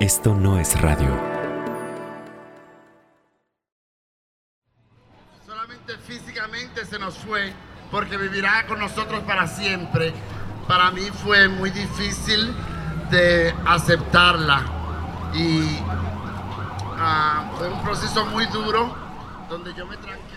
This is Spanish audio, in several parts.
Esto no es radio. Solamente físicamente se nos fue porque vivirá con nosotros para siempre. Para mí fue muy difícil de aceptarla y ah, fue un proceso muy duro donde yo me tranqué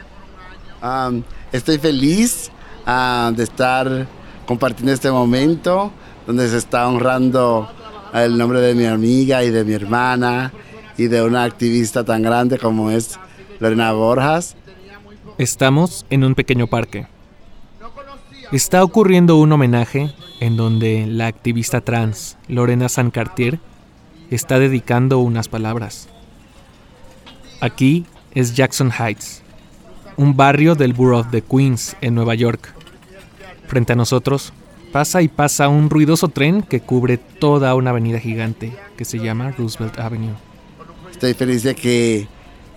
por un año. estoy feliz ah, de estar compartiendo este momento donde se está honrando el nombre de mi amiga y de mi hermana y de una activista tan grande como es Lorena Borjas. Estamos en un pequeño parque. Está ocurriendo un homenaje en donde la activista trans Lorena Sancartier está dedicando unas palabras. Aquí es Jackson Heights, un barrio del Borough de Queens, en Nueva York. Frente a nosotros pasa y pasa un ruidoso tren que cubre toda una avenida gigante que se llama Roosevelt Avenue. Estoy feliz de que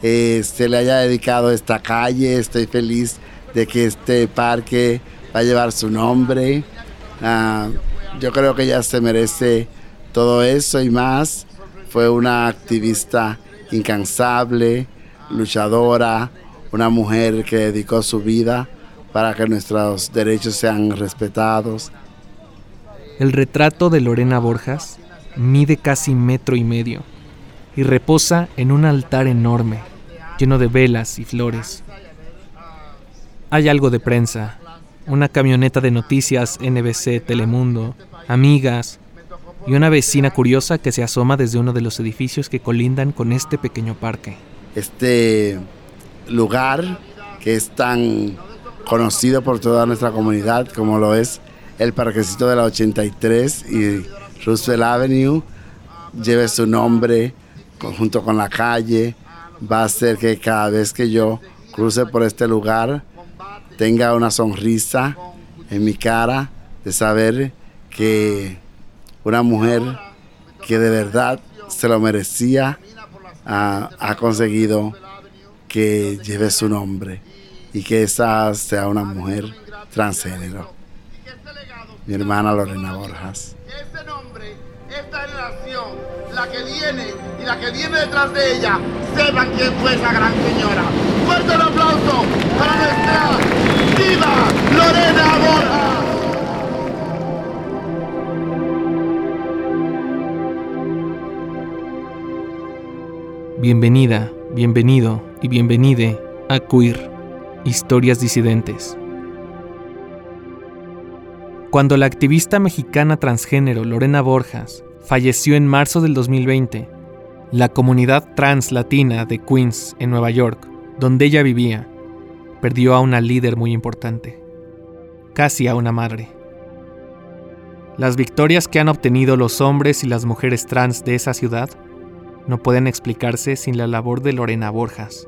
eh, se le haya dedicado esta calle, estoy feliz de que este parque va a llevar su nombre. Ah, yo creo que ella se merece todo eso y más. Fue una activista incansable, luchadora, una mujer que dedicó su vida para que nuestros derechos sean respetados. El retrato de Lorena Borjas mide casi metro y medio y reposa en un altar enorme, lleno de velas y flores. Hay algo de prensa, una camioneta de noticias NBC Telemundo, amigas y una vecina curiosa que se asoma desde uno de los edificios que colindan con este pequeño parque. Este lugar que es tan conocido por toda nuestra comunidad como lo es el parquecito de la 83 y Roosevelt Avenue lleve su nombre junto con la calle. Va a hacer que cada vez que yo cruce por este lugar tenga una sonrisa en mi cara de saber que una mujer que de verdad se lo merecía ha conseguido que lleve su nombre y que esa sea una mujer transgénero. Mi hermana Lorena Borjas. Este nombre, esta generación, la que viene y la que viene detrás de ella, sepan quién fue esa gran señora. Fuerte el aplauso para nuestra diva Lorena Borjas. Bienvenida, bienvenido y bienvenide a Queer, Historias Disidentes. Cuando la activista mexicana transgénero Lorena Borjas falleció en marzo del 2020, la comunidad trans latina de Queens, en Nueva York, donde ella vivía, perdió a una líder muy importante, casi a una madre. Las victorias que han obtenido los hombres y las mujeres trans de esa ciudad no pueden explicarse sin la labor de Lorena Borjas.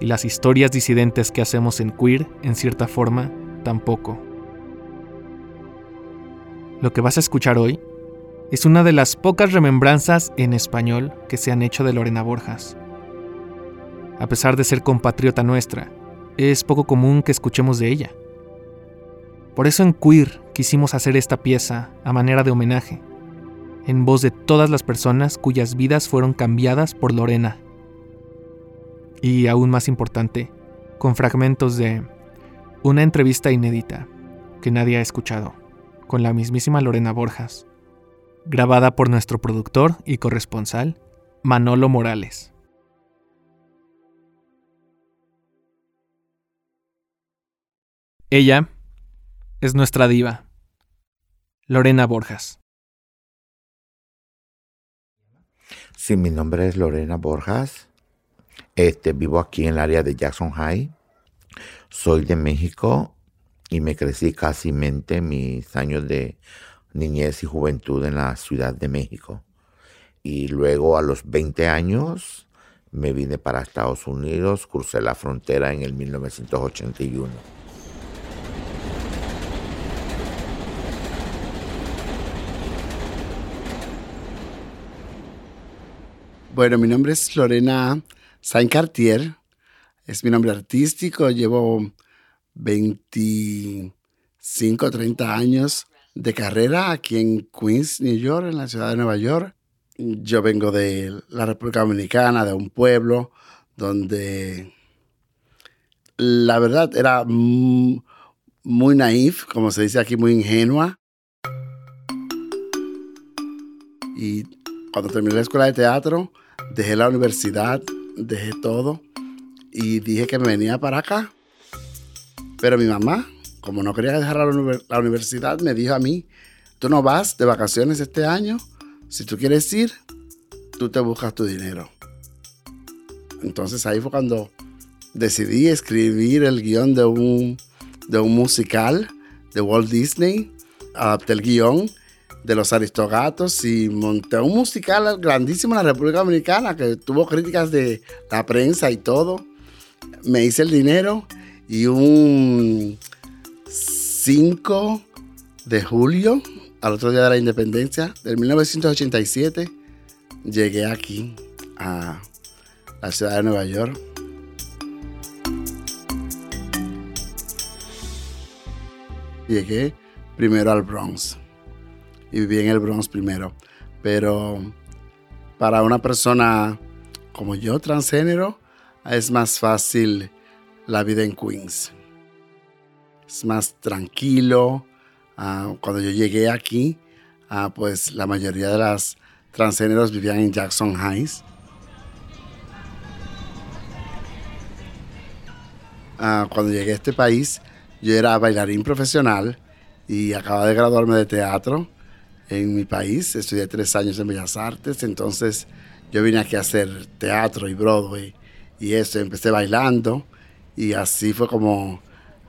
Y las historias disidentes que hacemos en queer, en cierta forma, tampoco. Lo que vas a escuchar hoy es una de las pocas remembranzas en español que se han hecho de Lorena Borjas. A pesar de ser compatriota nuestra, es poco común que escuchemos de ella. Por eso en Queer quisimos hacer esta pieza a manera de homenaje en voz de todas las personas cuyas vidas fueron cambiadas por Lorena. Y aún más importante, con fragmentos de una entrevista inédita que nadie ha escuchado, con la mismísima Lorena Borjas, grabada por nuestro productor y corresponsal, Manolo Morales. Ella es nuestra diva, Lorena Borjas. Sí, mi nombre es Lorena Borjas. Este, vivo aquí en el área de Jackson High. Soy de México y me crecí casi mente mis años de niñez y juventud en la Ciudad de México. Y luego a los 20 años me vine para Estados Unidos, crucé la frontera en el 1981. Bueno, mi nombre es Lorena Saint Cartier. Es mi nombre artístico. Llevo 25, 30 años de carrera aquí en Queens, New York, en la ciudad de Nueva York. yo vengo de la República Dominicana, de un pueblo donde la verdad era muy naif, como se dice aquí, muy ingenua. Y cuando terminé la escuela de teatro, dejé la universidad, dejé todo y dije que me venía para acá. Pero mi mamá, como no quería dejar la, universidad, me dijo a mí, tú no vas de vacaciones este año, si tú quieres ir, tú te buscas tu dinero. Entonces ahí fue cuando decidí escribir el guion de un, de un musical de Walt Disney. Adapté el guion de los Aristogatos y monté un musical grandísimo en la República Dominicana que tuvo críticas de la prensa y todo. Me hice el dinero y un 5 de julio, al otro día de la independencia, del 1987, llegué aquí a la ciudad de Nueva York. Llegué primero al Bronx y viví en el Bronx primero. Pero para una persona como yo, transgénero, es más fácil la vida en Queens. Es más tranquilo. Ah, cuando yo llegué aquí, ah, pues la mayoría de las transgéneros vivían en Jackson Heights. Ah, cuando llegué a este país, yo era bailarín profesional y acababa de graduarme de teatro en mi país. Estudié tres años en Bellas Artes, entonces yo vine aquí a hacer teatro y Broadway y eso. Empecé bailando y así fue como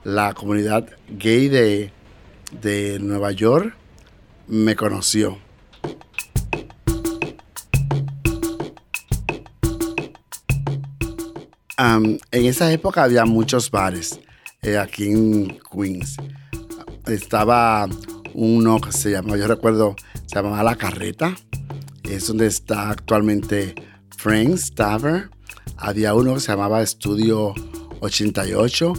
la comunidad gay de, de Nueva York me conoció. en esa época había muchos bares eh, aquí en Queens. Estaba uno que se llamaba, yo recuerdo, se llamaba La Carreta. Es donde está actualmente Frank's Tavern. Había uno que se llamaba Estudio 88.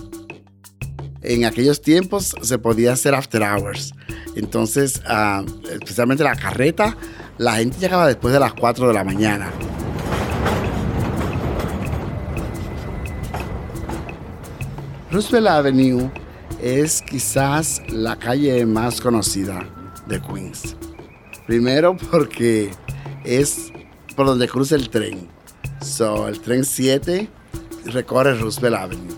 En aquellos tiempos se podía hacer after hours. Entonces, ah, especialmente la carreta, la gente llegaba después de las 4 de la mañana. Roosevelt Avenue es quizás la calle más conocida de Queens. Primero porque es por donde cruza el tren. So, el tren 7 recorre Roosevelt Avenue.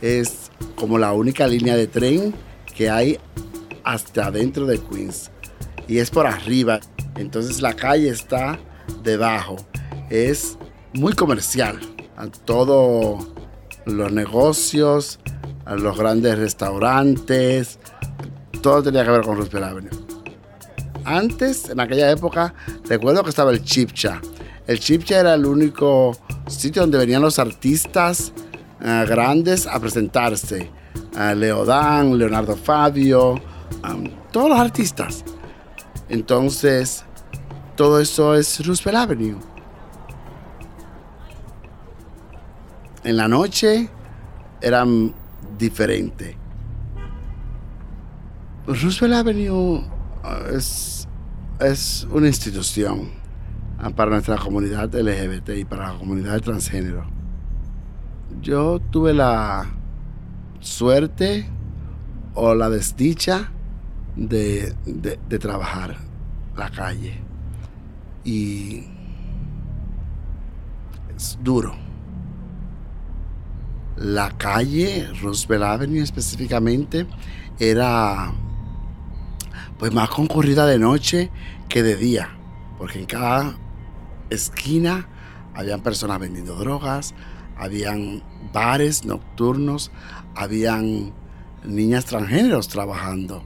Es como la única línea de tren que hay hasta adentro de Queens. Y es por arriba. Entonces la calle está debajo. Es muy comercial. A todos los negocios, los grandes restaurantes, todo tenía que ver con Roosevelt Avenue. Antes, en aquella época, recuerdo que estaba el Chipcha. El Chipcha era el único sitio donde venían los artistas eh, grandes a presentarse. Uh, Leodán, Leonardo Fabio, todos los artistas. Entonces, todo eso es Roosevelt Avenue. En la noche eran diferente. Roosevelt Avenue uh, es, es una institución para nuestra comunidad LGBT y para la comunidad transgénero. Yo tuve la suerte o la desdicha de, de trabajar la calle. Y es duro la calle Roosevelt Avenue específicamente era pues más concurrida de noche que de día, porque en cada esquina habían personas vendiendo drogas, habían bares nocturnos, habían niñas transgéneros trabajando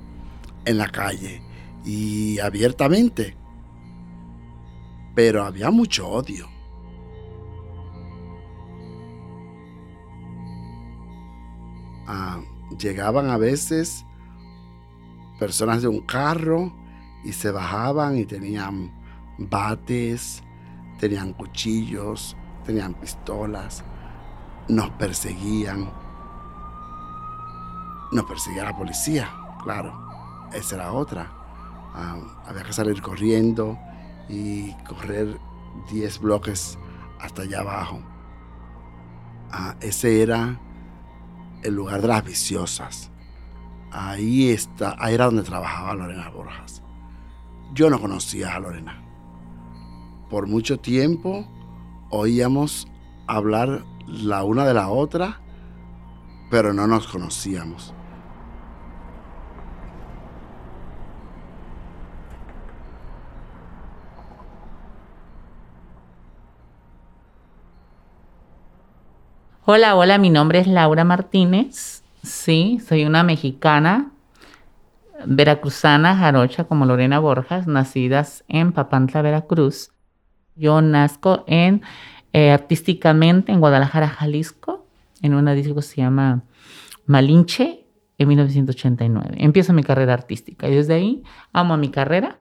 en la calle y abiertamente. Pero había mucho odio llegaban a veces personas de un carro y se bajaban y tenían bates, tenían cuchillos, tenían pistolas, nos perseguían. Nos perseguía la policía, claro, esa era otra. había que salir corriendo y correr 10 bloques hasta allá abajo. Ah, ese era el lugar de las viciosas. Ahí, está, ahí era donde trabajaba Lorena Borjas. Yo no conocía a Lorena. Por mucho tiempo oíamos hablar la una de la otra, pero no nos conocíamos. Hola, hola, mi nombre es Laura Martínez. Sí, soy una mexicana, veracruzana, jarocha como Lorena Borjas, nacidas en Papantla, Veracruz. Yo nazco en, eh, artísticamente en Guadalajara, Jalisco, en una disco que se llama Malinche, en 1989. Empiezo mi carrera artística y desde ahí amo a mi carrera.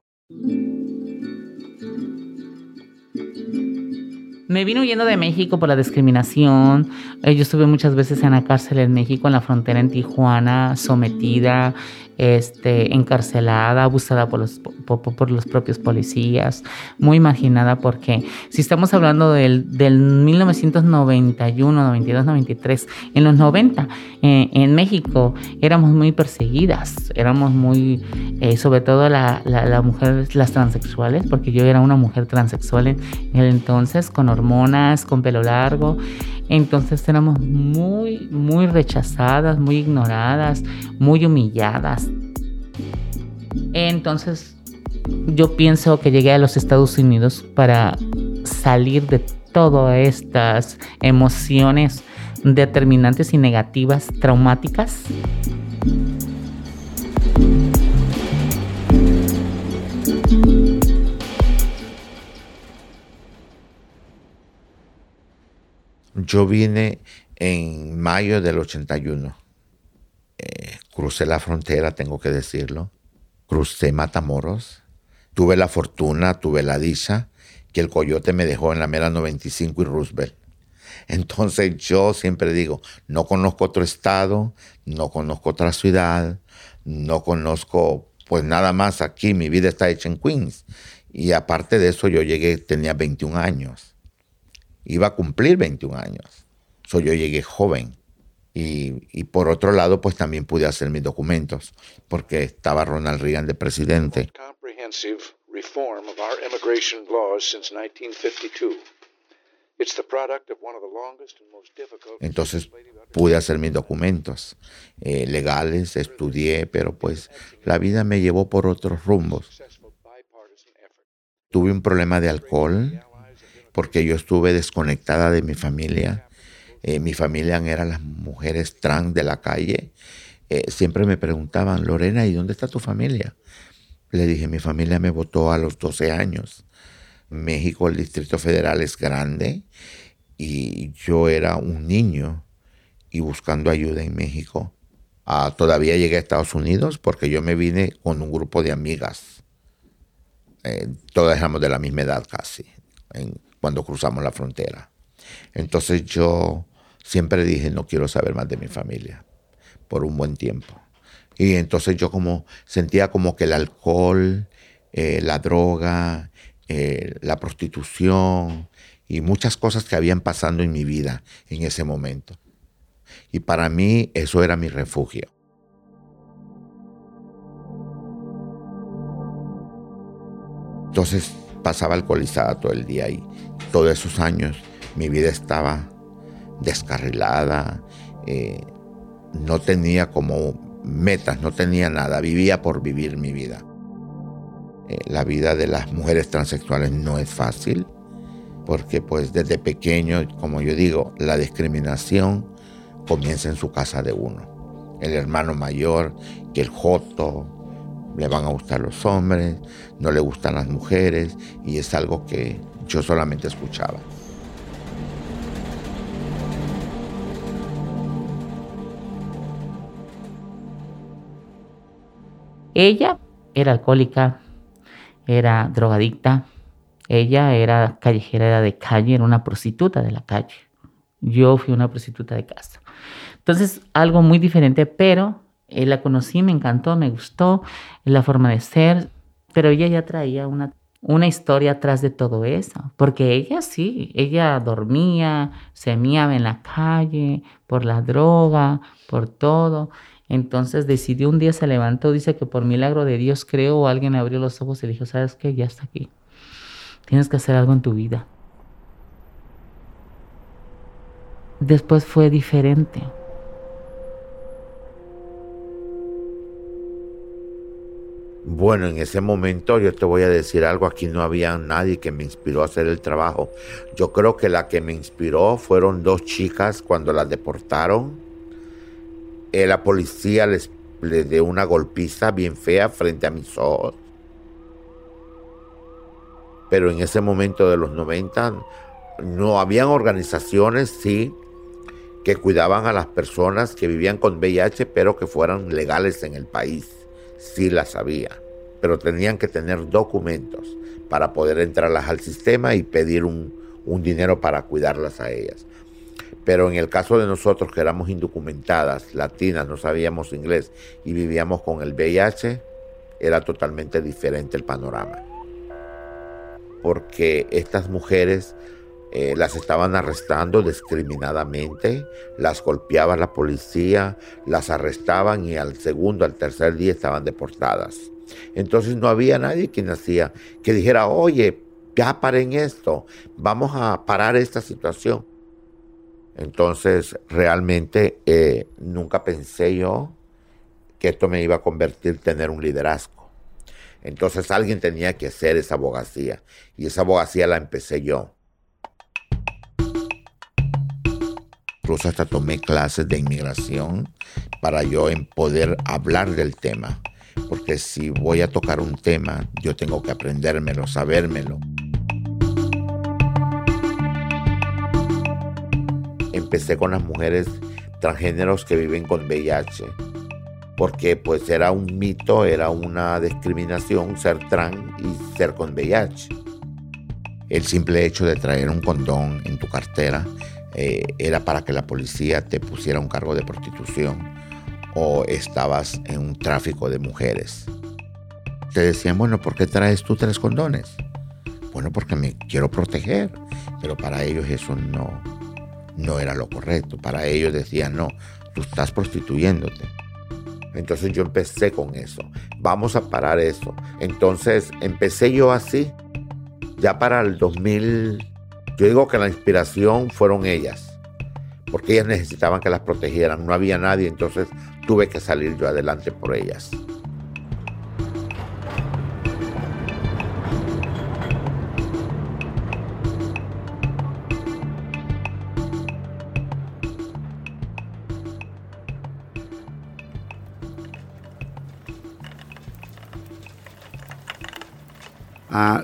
Me vino huyendo de México por la discriminación. Eh, yo estuve muchas veces en la cárcel en México, en la frontera en Tijuana, sometida, este, encarcelada, abusada por los, por, los propios policías, muy marginada porque si estamos hablando del, del 1991, 92, 93, en los 90 eh, en México éramos muy perseguidas, éramos muy, eh, sobre todo la, la, mujer, las transexuales, porque yo era una mujer transexual en el entonces, con hormonas, con pelo largo, entonces éramos muy, muy rechazadas, muy ignoradas, muy humilladas. Entonces, yo pienso que llegué a los Estados Unidos para salir de todas estas emociones determinantes y negativas, traumáticas. Yo vine en mayo del 81. Crucé la frontera, tengo que decirlo crucé Matamoros, tuve la fortuna, tuve la dicha que el coyote me dejó en la mera 95 y Roosevelt. Entonces yo siempre digo, no conozco otro estado, no conozco otra ciudad, no conozco pues nada más aquí, mi vida está hecha en Queens. Y aparte de eso yo llegué, tenía 21 años. Iba a cumplir 21 años. So yo llegué joven. Y, por otro lado, pues también pude hacer mis documentos, porque estaba Ronald Reagan de presidente. Entonces pude hacer mis documentos eh, legales, estudié, pero pues la vida me llevó por otros rumbos. Tuve un problema de alcohol porque yo estuve desconectada de mi familia eh, mi familia eran las mujeres trans de la calle. Eh, siempre me preguntaban, Lorena, ¿y dónde está tu familia? Le dije, mi familia me votó a los 12 años. México, el Distrito Federal es grande y yo era un niño y buscando ayuda en México. Ah, todavía llegué a Estados Unidos porque yo me vine con un grupo de amigas. Eh, todas éramos de la misma edad casi, cuando cruzamos la frontera. Entonces yo siempre dije, no quiero saber más de mi familia por un buen tiempo. Y entonces yo como sentía como que el alcohol, eh, la droga, eh, la prostitución y muchas cosas que habían pasando en mi vida en ese momento. Y para mí eso era mi refugio. Entonces pasaba alcoholizada todo el día y todos esos años mi vida estaba descarrilada, eh, no tenía como metas, no tenía nada, vivía por vivir mi vida. Eh, la vida de las mujeres transexuales no es fácil, porque pues desde pequeño, como yo digo, la discriminación comienza en su casa de uno. El hermano mayor, que el joto, le van a gustar los hombres, no le gustan las mujeres, y es algo que yo solamente escuchaba. Ella era alcohólica, era drogadicta, ella era callejera de calle, era una prostituta de la calle. Yo fui una prostituta de casa. Entonces, algo muy diferente, pero la conocí, me encantó, me gustó la forma de ser, pero ella ya traía una una historia atrás de todo eso, porque ella sí, ella dormía, se miaba en la calle por la droga, por todo. Entonces decidió un día, se levantó, dice que por milagro de Dios creo, alguien abrió los ojos y le dijo, ¿sabes qué? Ya está aquí. Tienes que hacer algo en tu vida. Después fue diferente. Bueno, en ese momento yo te voy a decir algo, aquí no había nadie que me inspiró a hacer el trabajo. Yo creo que la que me inspiró fueron dos chicas cuando las deportaron. Eh, la policía les, les dio una golpiza bien fea frente a mis ojos. Pero en ese momento de los 90 no habían organizaciones, sí, que cuidaban a las personas que vivían con VIH, pero que fueran legales en el país sí las había, pero tenían que tener documentos para poder entrarlas al sistema y pedir un, dinero para cuidarlas a ellas. Pero en el caso de nosotros que éramos indocumentadas, latinas, no sabíamos inglés y vivíamos con el VIH, era totalmente diferente el panorama. Porque estas mujeres eh, las estaban arrestando discriminadamente, las golpeaba la policía, las arrestaban y al segundo, al tercer día estaban deportadas. Entonces no había nadie quien hacía, que dijera, oye, ya paren esto, vamos a parar esta situación. Entonces realmente eh, nunca pensé yo que esto me iba a convertir en tener un liderazgo. Entonces alguien tenía que hacer esa abogacía y esa abogacía la empecé yo. incluso hasta tomé clases de inmigración para yo poder hablar del tema. Porque si voy a tocar un tema, yo tengo que aprendérmelo, sabérmelo. Empecé con las mujeres transgéneros que viven con VIH, porque pues era un mito, era una discriminación ser trans y ser con VIH. El simple hecho de traer un condón en tu cartera eh, era para que la policía te pusiera un cargo de prostitución o estabas en un tráfico de mujeres. Te decían, bueno, ¿por qué traes tú tres condones? Bueno, porque me quiero proteger, pero para ellos eso no, no era lo correcto. Para ellos decían, no, tú estás prostituyéndote. Entonces yo empecé con eso. Vamos a parar eso. Entonces empecé yo así. Ya para el 2000, yo digo que la inspiración fueron ellas, porque ellas necesitaban que las protegieran, no había nadie, entonces tuve que salir yo adelante por ellas.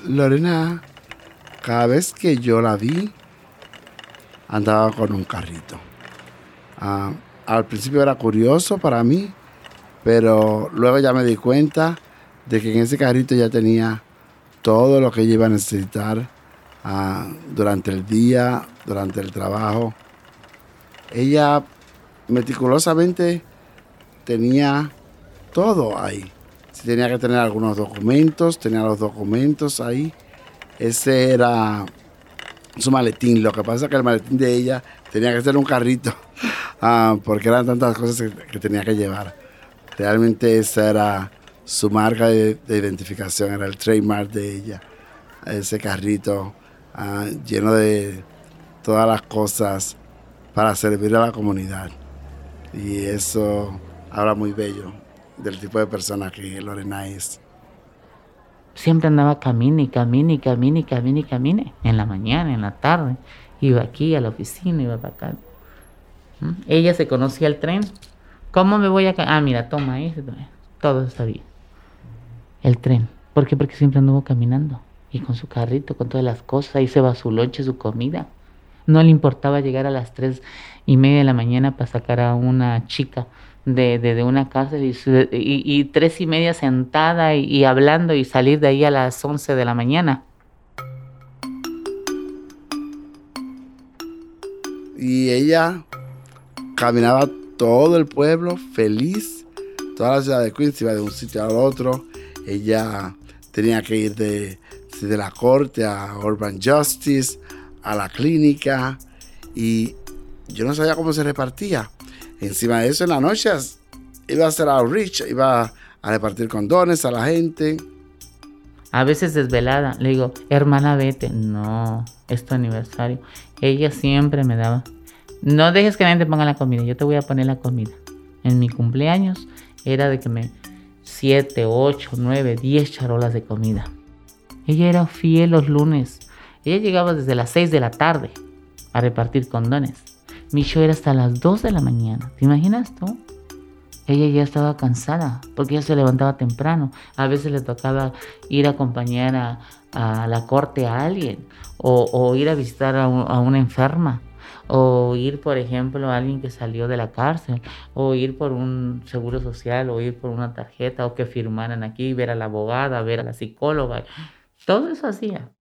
Lorena cada vez que yo la vi, andaba con un carrito. Ah, al principio era curioso para mí, pero luego ya me di cuenta de que en ese carrito ya tenía todo lo que ella iba a necesitar ah, durante el día, durante el trabajo. Ella meticulosamente tenía todo ahí. Tenía que tener algunos documentos, tenía los documentos ahí. Ese era su maletín. Lo que pasa es que el maletín de ella tenía que ser un carrito, ah, porque eran tantas cosas que, tenía que llevar. Realmente esa era su marca de, identificación, era el trademark de ella. Ese carrito ah, lleno de todas las cosas para servir a la comunidad. Y eso habla muy bello del tipo de persona que Lorena es. Siempre andaba camine camine camine camine camine. En la mañana, en la tarde. Iba aquí a la oficina, iba para acá. ¿Mm? Ella se conocía el tren. ¿Cómo me voy a... Ah, mira, toma ahí. Todo sabía. El tren. ¿Por qué? Porque siempre anduvo caminando. Y con su carrito, con todas las cosas. Ahí se va su lonche, su comida. No le importaba llegar a las tres y media de la mañana para sacar a una chica de, de, una cárcel y, y, tres y media sentada y, hablando y salir de ahí a las once de la mañana. Y ella caminaba todo el pueblo feliz, toda la ciudad de Queens iba de un sitio al otro. Ella tenía que ir de de la corte a Urban Justice, a la clínica, y yo no sabía cómo se repartía. Encima de eso, en las noches iba a hacer outreach, iba a repartir condones a la gente. A veces desvelada, le digo, hermana, vete. No, es tu aniversario. Ella siempre me daba. No dejes que nadie te ponga la comida, yo te voy a poner la comida. En mi cumpleaños era de que me 7, 8, 9, 10 charolas de comida. Ella era fiel los lunes. Ella llegaba desde las 6 de la tarde a repartir condones. Mi show era hasta las 2 de la mañana. ¿Te imaginas tú? Ella ya estaba cansada porque ella se levantaba temprano. A veces le tocaba ir a acompañar a, la corte a alguien o, ir a visitar a, a, una enferma o ir, por ejemplo, a alguien que salió de la cárcel o ir por un seguro social o ir por una tarjeta o que firmaran aquí, ver a la abogada, ver a la psicóloga. Todo eso hacía.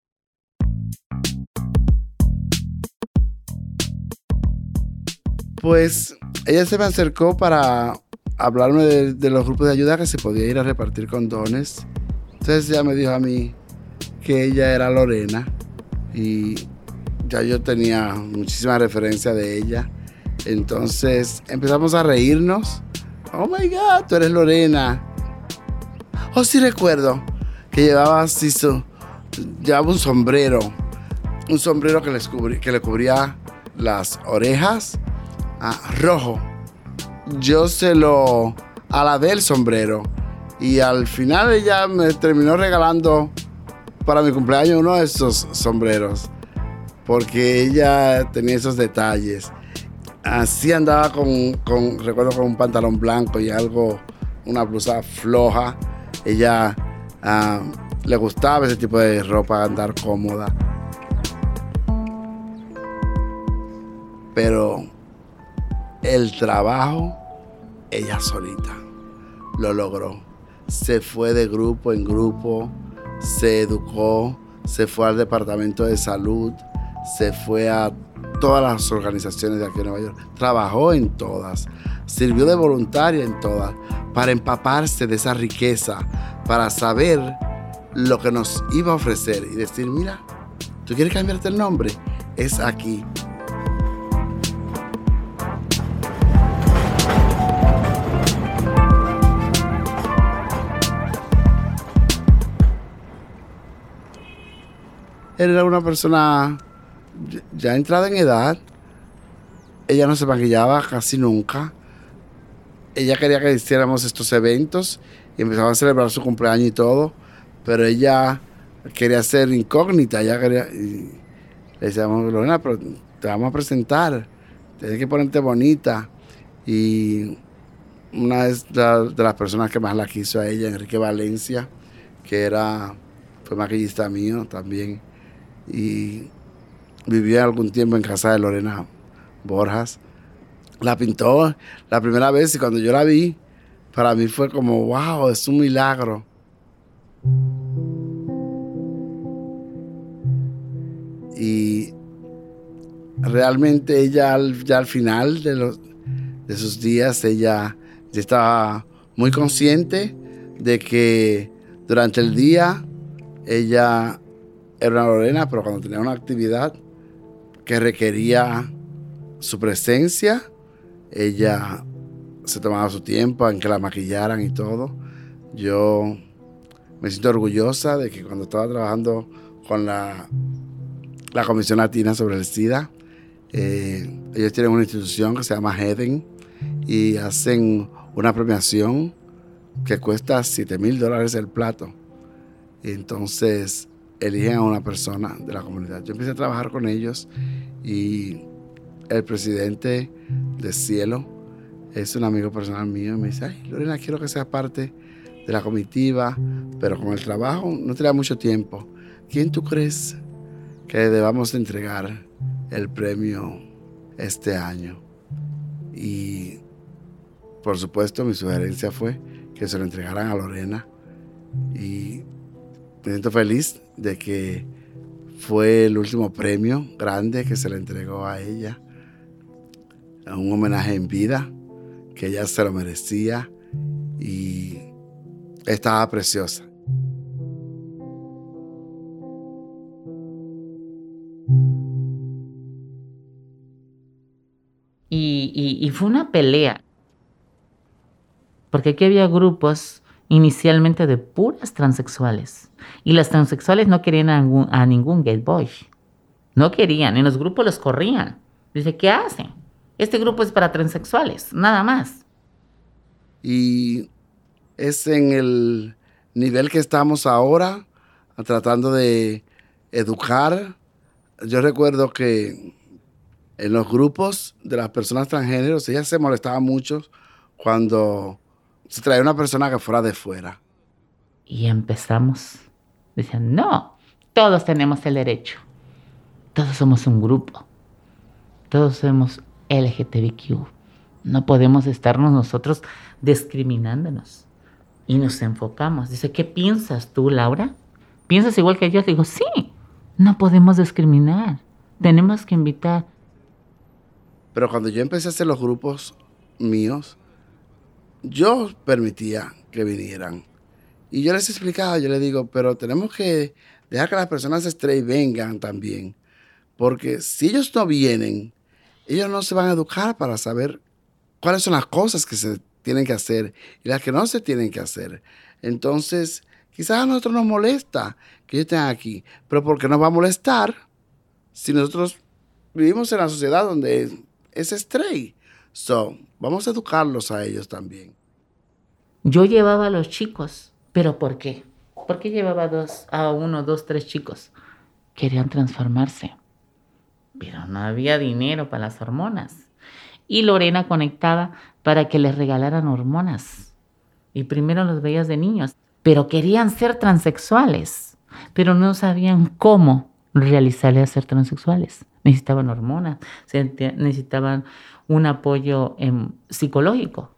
Pues ella se me acercó para hablarme de, los grupos de ayuda que se podía ir a repartir condones. Entonces ella me dijo a mí que ella era Lorena y ya yo tenía muchísima referencia de ella. Entonces empezamos a reírnos. Oh my God, tú eres Lorena. Oh, sí recuerdo que llevaba así su, llevaba un sombrero, un sombrero que le, que le cubría las orejas Rojo. Yo se lo alabé el sombrero. Y al final ella me terminó regalando para mi cumpleaños uno de esos sombreros. Porque ella tenía esos detalles. Así andaba con, con, recuerdo, con un pantalón blanco y algo, una blusa floja. Ella ah, le gustaba ese tipo de ropa, andar cómoda. Pero el trabajo, ella solita lo logró. Se fue de grupo en grupo, se educó, se fue al departamento de salud, se fue a todas las organizaciones de aquí en Nueva York, trabajó en todas, sirvió de voluntaria en todas, para empaparse de esa riqueza, para saber lo que nos iba a ofrecer y decir, mira, ¿tú quieres cambiarte el nombre? Es aquí. Era una persona ya entrada en edad. Ella no se maquillaba casi nunca. Ella quería que hiciéramos estos eventos y empezaba a celebrar su cumpleaños y todo, pero ella quería ser incógnita. Ella quería, y le decíamos, Lorena, pero te vamos a presentar, tienes que ponerte bonita. Y una de, las personas que más la quiso a ella, Enrique Valencia, que era, fue maquillista mío también y viví algún tiempo en casa de Lorena Borjas. La pintó la primera vez y cuando yo la vi, para mí fue como, wow, es un milagro. Y realmente ella ya al final de, los, de sus días, ella ya estaba muy consciente de que durante el día ella era una Lorena, pero cuando tenía una actividad que requería su presencia, ella se tomaba su tiempo en que la maquillaran y todo. Yo me siento orgullosa de que cuando estaba trabajando con la, la Comisión Latina sobre el SIDA, eh, ellos tienen una institución que se llama Heden y hacen una premiación que cuesta 7 mil dólares el plato. Entonces eligen a una persona de la comunidad. Yo empecé a trabajar con ellos y el presidente de Cielo es un amigo personal mío y me dice, ay, Lorena, quiero que seas parte de la comitiva, pero con el trabajo no te da mucho tiempo. ¿Quién tú crees que debamos entregar el premio este año? Y por supuesto mi sugerencia fue que se lo entregaran a Lorena y me siento feliz de que fue el último premio grande que se le entregó a ella, un homenaje en vida, que ella se lo merecía y estaba preciosa. Y, y, y fue una pelea, porque aquí había grupos inicialmente de puras transexuales. Y las transexuales no querían a ningún, a gay boy. No querían. En los grupos los corrían. Dice, ¿qué hacen? Este grupo es para transexuales, nada más. Y es en el nivel que estamos ahora, tratando de educar. Yo recuerdo que en los grupos de las personas transgéneros, ella se molestaba mucho cuando se traía una persona que fuera de fuera. Y empezamos. Decían, no, todos tenemos el derecho. Todos somos un grupo. Todos somos LGTBQ. No podemos estarnos nosotros discriminándonos. Y nos enfocamos. Dice, ¿qué piensas tú, Laura? ¿Piensas igual que yo? Digo, sí, no podemos discriminar. Tenemos que invitar. Pero cuando yo empecé a hacer los grupos míos, yo permitía que vinieran. Y yo les explicaba, yo les digo, pero tenemos que dejar que las personas straight vengan también. Porque si ellos no vienen, ellos no se van a educar para saber cuáles son las cosas que se tienen que hacer y las que no se tienen que hacer. Entonces, quizás a nosotros nos molesta que ellos estén aquí, pero ¿por qué nos va a molestar si nosotros vivimos en la sociedad donde es stray? So, vamos a educarlos a ellos también. Yo llevaba a los chicos, pero ¿por qué? ¿Por qué llevaba dos, a uno, dos, tres chicos? Querían transformarse, pero no había dinero para las hormonas. Y Lorena conectaba para que les regalaran hormonas. Y primero los veías de niños, pero querían ser transexuales, pero no sabían cómo realizarle a ser transexuales. Necesitaban hormonas, necesitaban un apoyo em, psicológico.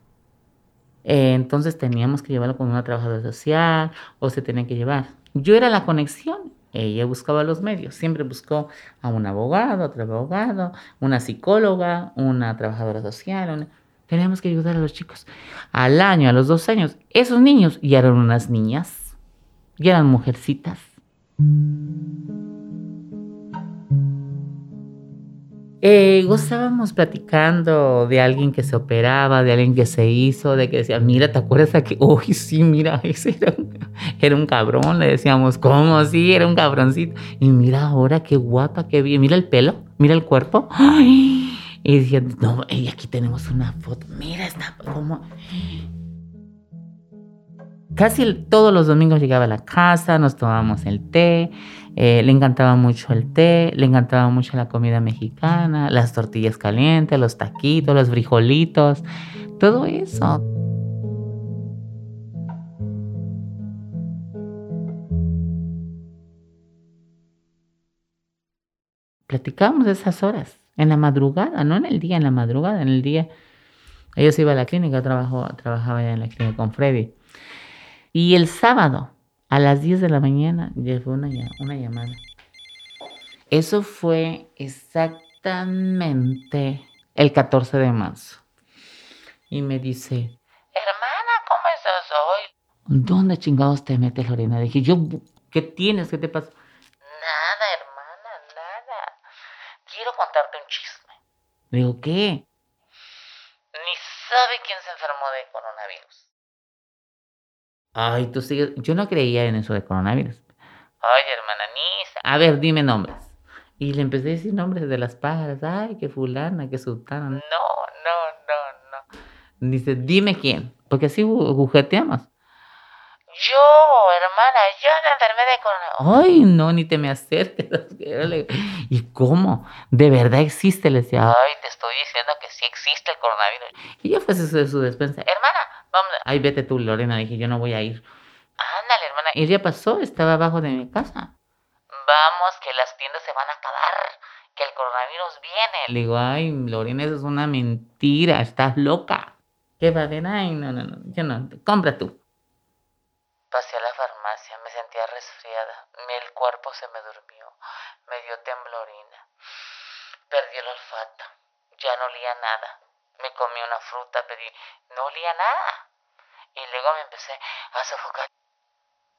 Eh, entonces teníamos que llevarlo con una trabajadora social o se tenía que llevar. Yo era la conexión. Ella buscaba los medios. Siempre buscó a un abogado, otro abogado, una psicóloga, una trabajadora social. Teníamos que ayudar a los chicos. Al año, a los dos años, esos niños ya eran unas niñas, ya eran mujercitas. Eh, gozábamos platicando de alguien que se operaba, de alguien que se hizo, de que decía, mira, ¿te acuerdas que, uy, sí, mira, ese era un, cabrón? Le decíamos, ¿cómo? Sí, era un cabroncito. Y mira ahora qué guapa, qué bien, mira el pelo, mira el cuerpo. y decía, no, y aquí tenemos una foto, mira esta, cómo... Casi todos los domingos llegaba a la casa, nos tomábamos el té, eh, le encantaba mucho el té, le encantaba mucho la comida mexicana, las tortillas calientes, los taquitos, los frijolitos, todo eso. Platicábamos esas horas, en la madrugada, no en el día, en la madrugada, en el día. Ellos iban a la clínica, trabajó, trabajaba ya en la clínica con Freddy. Y el sábado, a las 10 de la mañana, llegó una, una llamada. Eso fue exactamente el 14 de marzo. Y me dice, hermana, ¿cómo estás hoy? ¿Dónde chingados te metes, Lorena? Dije, yo, ¿qué tienes? ¿Qué te pasa? Nada, hermana, nada. Quiero contarte un chisme. Digo, ¿qué? Ni sabe quién se enfermó de coronavirus. Ay, tú sigues. Yo no creía en eso de coronavirus. Ay, hermana Nisa. A ver, dime nombres. Y le empecé a decir nombres de las pájaras. Ay, que fulana, que sultana. No, no, no, no. Dice, dime quién. Porque así jugueteamos. Yo, hermana, yo me enfermé de coronavirus. Ay, no, ni te me acerques. ¿Y cómo? ¿De verdad existe? Le decía, ay, te estoy diciendo que sí existe el coronavirus. Y yo fue su, su despensa. Hermana, vamos. Ay, vete tú, Lorena. Dije, yo no voy a ir. Ándale, hermana. Y día pasó, estaba abajo de mi casa. Vamos, que las tiendas se van a acabar. Que el coronavirus viene. Le digo, ay, Lorena, eso es una mentira. Estás loca. ¿Qué va a ver? Ay, no, no, no. Yo no. Compra tú. Pasé a la farmacia, me sentía resfriada, el cuerpo se me durmió, me dio temblorina, perdí el olfato, ya no olía nada, me comí una fruta, pedí, no olía nada, y luego me empecé a sofocar.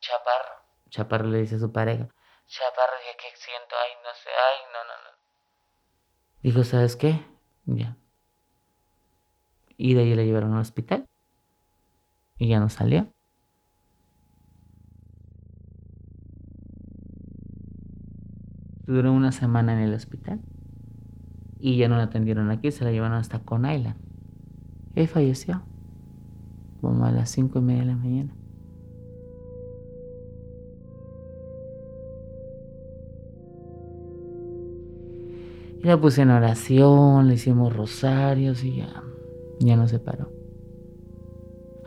Chaparro. Chaparro le dice a su pareja. Chaparro, dije, ¿qué siento? Ay, no sé, ay, no, no, no. Dijo, ¿sabes qué? Ya. Y de ahí la llevaron al hospital. Y ya no salió. Duró una semana en el hospital. Y ya no la atendieron aquí, se la llevaron hasta Con Island. Y falleció. Como a las cinco y media de la mañana. Y la puse en oración, le hicimos rosarios y ya, ya no se paró.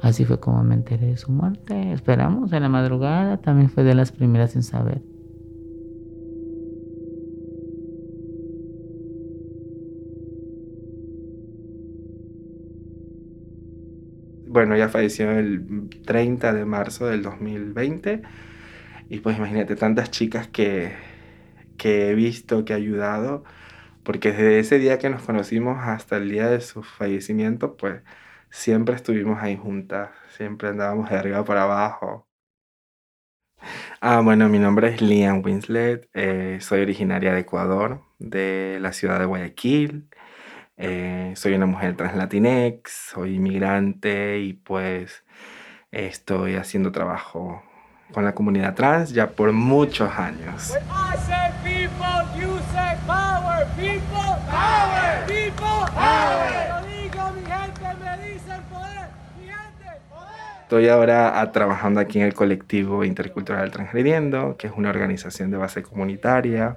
Así fue como me enteré de su muerte. Esperamos en la madrugada, también fue de las primeras en saber. Bueno, ella falleció el 30 de marzo del 2020 y pues imagínate tantas chicas que, que he visto, que he ayudado porque desde ese día que nos conocimos hasta el día de su fallecimiento, pues siempre estuvimos ahí juntas, siempre andábamos de arriba para abajo. Ah, bueno, mi nombre es Liam Winslet, eh, soy originaria de Ecuador, de la ciudad de Guayaquil. Eh, soy una mujer translatinex, soy inmigrante y pues estoy haciendo trabajo con la comunidad trans ya por muchos años. Estoy ahora trabajando aquí en el colectivo intercultural Transgrediendo, que es una organización de base comunitaria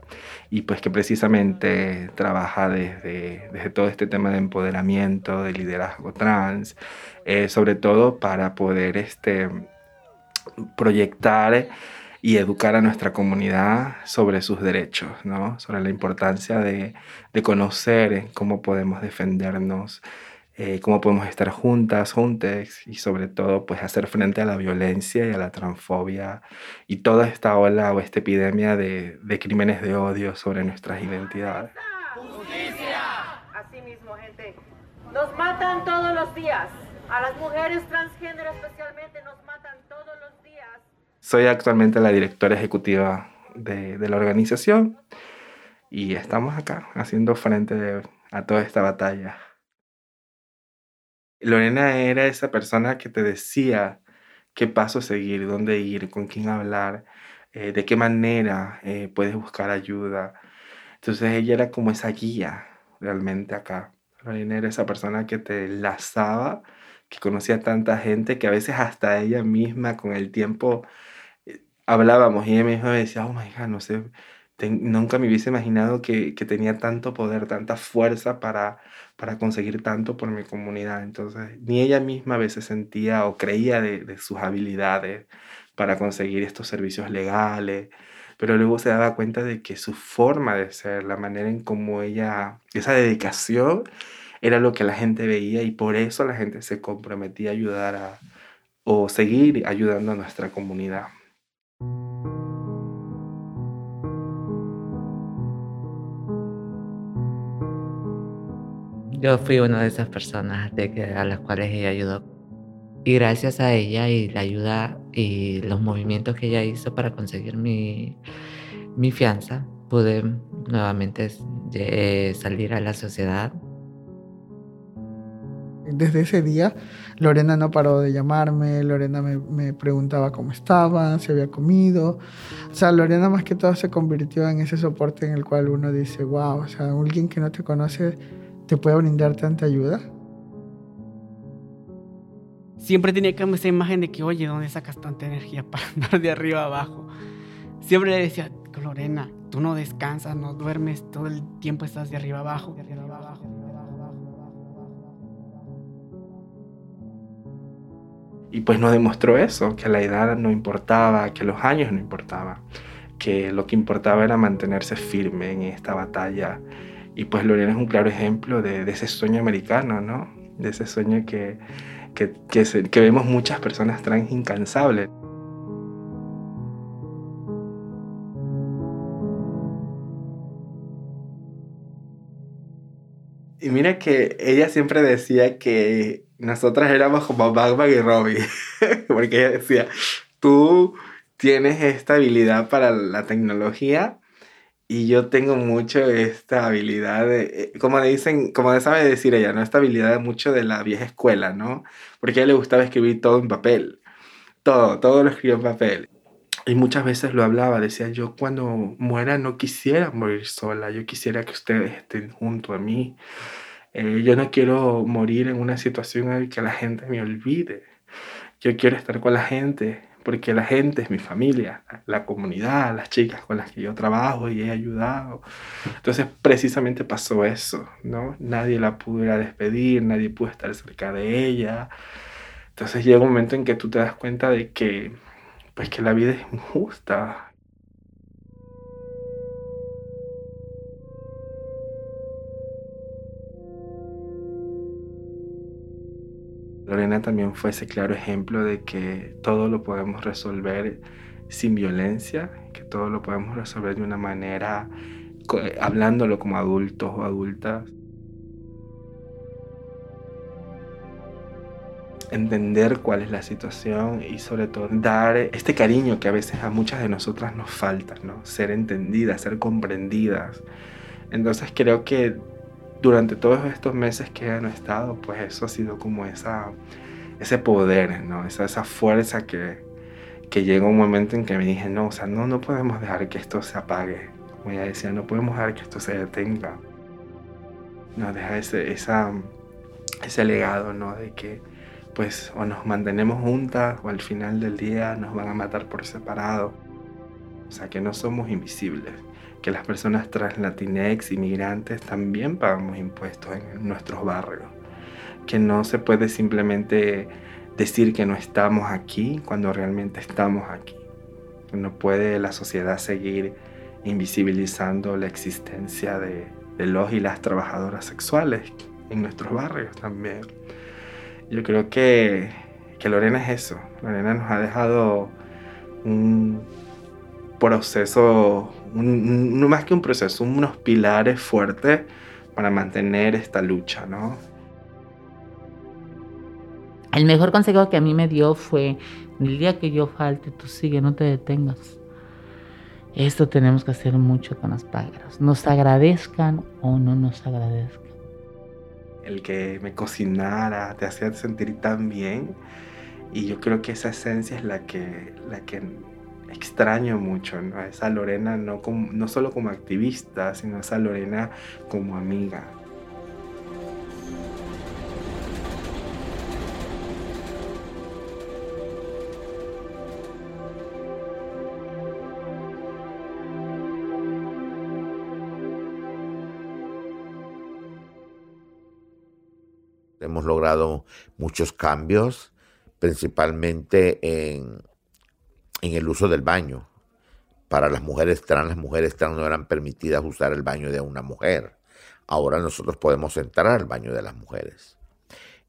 y pues que precisamente trabaja desde, desde todo este tema de empoderamiento, de liderazgo trans, eh, sobre todo para poder este, proyectar y educar a nuestra comunidad sobre sus derechos, ¿no? sobre la importancia de, de conocer cómo podemos defendernos, eh, cómo podemos estar juntas, juntes y sobre todo pues hacer frente a la violencia y a la transfobia y toda esta ola o esta epidemia de, de crímenes de odio sobre nuestras identidades. ¡Justicia! Así mismo, gente. Nos matan todos los días. A las mujeres transgénero especialmente nos matan todos los días. Soy actualmente la directora ejecutiva de, de la organización y estamos acá haciendo frente a toda esta batalla. Lorena era esa persona que te decía qué paso seguir, dónde ir, con quién hablar, eh, de qué manera eh, puedes buscar ayuda. Entonces ella era como esa guía realmente acá. Lorena era esa persona que te enlazaba que conocía tanta gente que a veces hasta ella misma con el tiempo eh, hablábamos y ella misma me decía, oh my God, no sé, nunca me hubiese imaginado que, que, tenía tanto poder, tanta fuerza para, para conseguir tanto por mi comunidad. Entonces, ni ella misma a veces sentía o creía de, de sus habilidades para conseguir estos servicios legales, pero luego se daba cuenta de que su forma de ser, la manera en cómo ella, esa dedicación, era lo que la gente veía y por eso la gente se comprometía a ayudar a, o seguir ayudando a nuestra comunidad. Yo fui una de esas personas de que, a las cuales ella ayudó. Y gracias a ella y la ayuda y los movimientos que ella hizo para conseguir mi, mi fianza, pude nuevamente eh, salir a la sociedad desde ese día, Lorena no paró de llamarme, Lorena me, preguntaba cómo estaba, si había comido. O sea, Lorena más que todo se convirtió en ese soporte en el cual uno dice, wow, o sea, alguien que no te conoce te puede brindar tanta ayuda. Siempre tenía como esa imagen de que, oye, ¿dónde sacas tanta energía para andar de arriba abajo? Siempre le decía, Lorena, tú no descansas, no duermes, todo el tiempo estás de arriba abajo, de arriba abajo. Y pues nos demostró eso, que la edad no importaba, que los años no importaban, que lo que importaba era mantenerse firme en esta batalla. Y pues Lorena es un claro ejemplo de, ese sueño americano, ¿no? De ese sueño que, que, que vemos muchas personas trans incansables. Y mira que ella siempre decía que nosotras éramos como Batman y Robin, porque ella decía, tú tienes esta habilidad para la tecnología Y yo tengo mucho esta habilidad de, eh, como le dicen, como sabe decir ella, ¿no? Esta habilidad mucho de la vieja escuela, ¿no? Porque a ella le gustaba escribir todo en papel. Todo, todo lo escribió en papel. Y muchas veces lo hablaba, decía yo cuando muera no quisiera morir sola, yo quisiera que ustedes estén junto a mí. Eh, yo no quiero morir en una situación en la que la gente me olvide. Yo quiero estar con la gente, porque la gente es mi familia, la comunidad, las chicas con las que yo trabajo y he ayudado. Entonces precisamente pasó eso, ¿no? Nadie la pudiera despedir, nadie pudo estar cerca de ella. Entonces llega un momento en que tú te das cuenta de que pues que la vida es injusta. Lorena también fue ese claro ejemplo de que todo lo podemos resolver sin violencia, que todo lo podemos resolver de una manera hablándolo como adultos o adultas. entender cuál es la situación y sobre todo dar este cariño que a veces a muchas de nosotras nos falta, ¿no? Ser entendidas, ser comprendidas. Entonces creo que durante todos estos meses que han estado, pues eso ha sido como esa, ese poder, ¿no? Esa, esa fuerza que, que llega un momento en que me dije, no, o sea, no, no podemos dejar que esto se apague. Como ella decía, no podemos dejar que esto se detenga. No, deja ese, esa, ese legado, ¿no? De que pues o nos mantenemos juntas o al final del día nos van a matar por separado. O sea, que no somos invisibles, que las personas translatinex, inmigrantes, también pagamos impuestos en nuestros barrios, que no se puede simplemente decir que no estamos aquí cuando realmente estamos aquí. No puede la sociedad seguir invisibilizando la existencia de, de los y las trabajadoras sexuales en nuestros barrios también. Yo creo que, que Lorena es eso. Lorena nos ha dejado un proceso, no más que un proceso, unos pilares fuertes para mantener esta lucha, ¿no? El mejor consejo que a mí me dio fue, el día que yo falte, tú sigue, no te detengas. Esto tenemos que hacer mucho con los pájaros, nos agradezcan o no nos agradezcan el que me cocinara, te hacía sentir tan bien. Y yo creo que esa esencia es la que, la que extraño mucho, ¿no? Esa Lorena no, no solo como activista, sino esa Lorena como amiga. Hemos logrado muchos cambios, principalmente en, en el uso del baño. Para las mujeres trans, las mujeres trans no eran permitidas usar el baño de una mujer. Ahora nosotros podemos entrar al baño de las mujeres.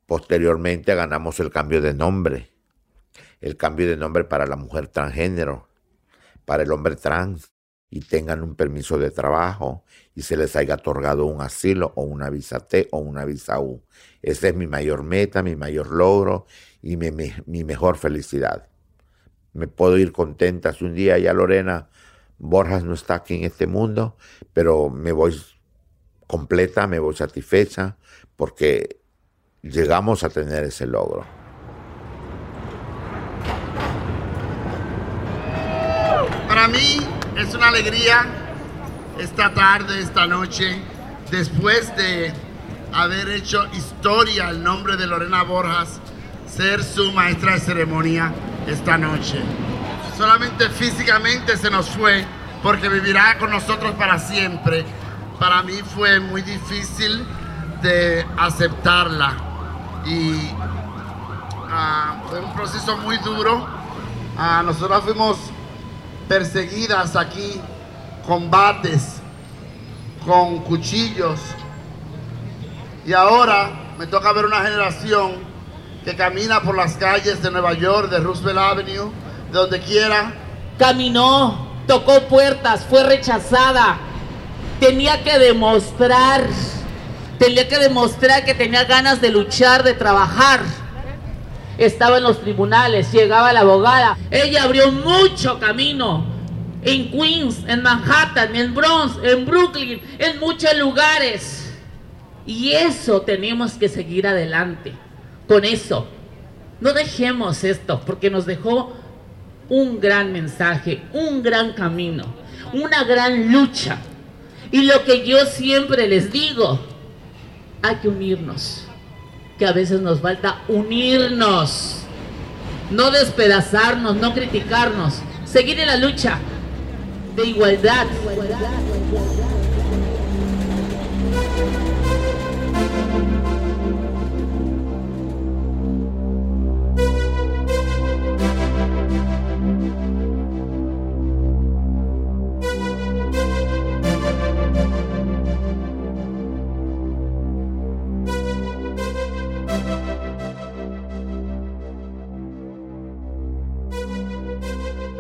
Posteriormente ganamos el cambio de nombre. El cambio de nombre para la mujer transgénero, para el hombre trans, y tengan un permiso de trabajo y se les haya otorgado un asilo o una visa T o una visa U. Esa es mi mayor meta, mi mayor logro y mi, mi, mejor felicidad. Me puedo ir contenta si un día ya Lorena Borjas no está aquí en este mundo, pero me voy completa, me voy satisfecha porque llegamos a tener ese logro. Para mí es una alegría esta tarde, esta noche, después de haber hecho historia el nombre de Lorena Borjas, ser su maestra de ceremonia esta noche. Solamente físicamente se nos fue porque vivirá con nosotros para siempre. Para mí fue muy difícil de aceptarla y ah, fue un proceso muy duro. Uh, nosotros fuimos perseguidas aquí, combates con cuchillos. Y ahora me toca ver una generación que camina por las calles de Nueva York, de Roosevelt Avenue, de donde quiera. Caminó, tocó puertas, fue rechazada. Tenía que demostrar, tenía que demostrar que tenía ganas de luchar, de trabajar estaba en los tribunales, llegaba la abogada. Ella abrió mucho camino en Queens, en Manhattan, en Bronx, en Brooklyn, en muchos lugares. Y eso tenemos que seguir adelante. Con eso. No dejemos esto porque nos dejó un gran mensaje, un gran camino, una gran lucha. Y lo que yo siempre les digo, hay que unirnos. Que a veces nos falta unirnos. No despedazarnos, no criticarnos. Seguir en la lucha de igualdad.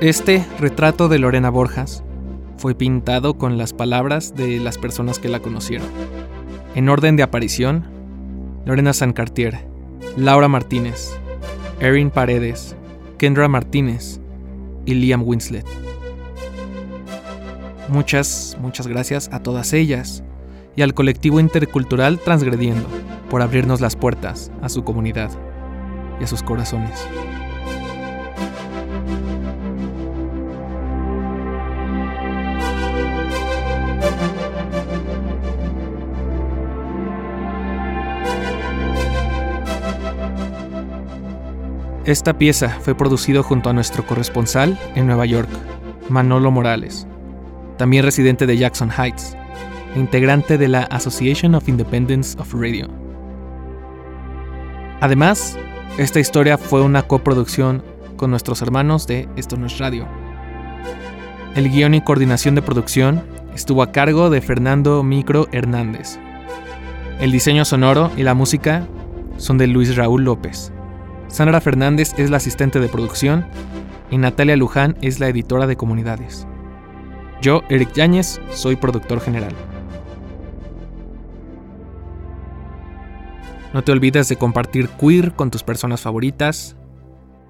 Este retrato de Lorena Borjas fue pintado con las palabras de las personas que la conocieron. En orden de aparición, Lorena Sancartier, Laura Martínez, Erin Paredes, Kendra Martínez y Liam Winslet. Muchas, muchas gracias a todas ellas y al colectivo intercultural Transgrediendo por abrirnos las puertas a su comunidad y a sus corazones. Esta pieza fue producido junto a nuestro corresponsal en Nueva York, Manolo Morales, también residente de Jackson Heights, integrante de la Association of Independence of Radio. Además, esta historia fue una coproducción con nuestros hermanos de Esto no es radio. El guion y coordinación de producción estuvo a cargo de Fernando Micro Hernández. El diseño sonoro y la música son de Luis Raúl López. Sandra Fernández es la asistente de producción y Natalia Luján es la editora de comunidades. Yo, Eric Yáñez, soy productor general. No te olvides de compartir queer con tus personas favoritas,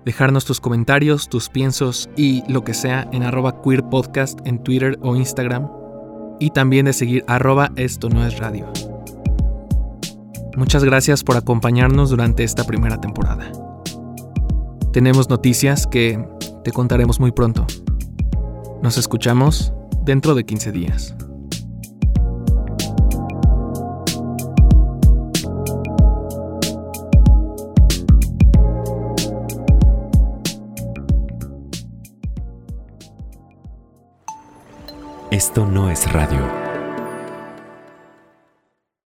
dejarnos tus comentarios, tus piensos y lo que sea en arroba queer podcast en Twitter o Instagram y también de seguir arroba esto no es radio. Muchas gracias por acompañarnos durante esta primera temporada. Tenemos noticias que te contaremos muy pronto. Nos escuchamos dentro de 15 días. Esto no es radio.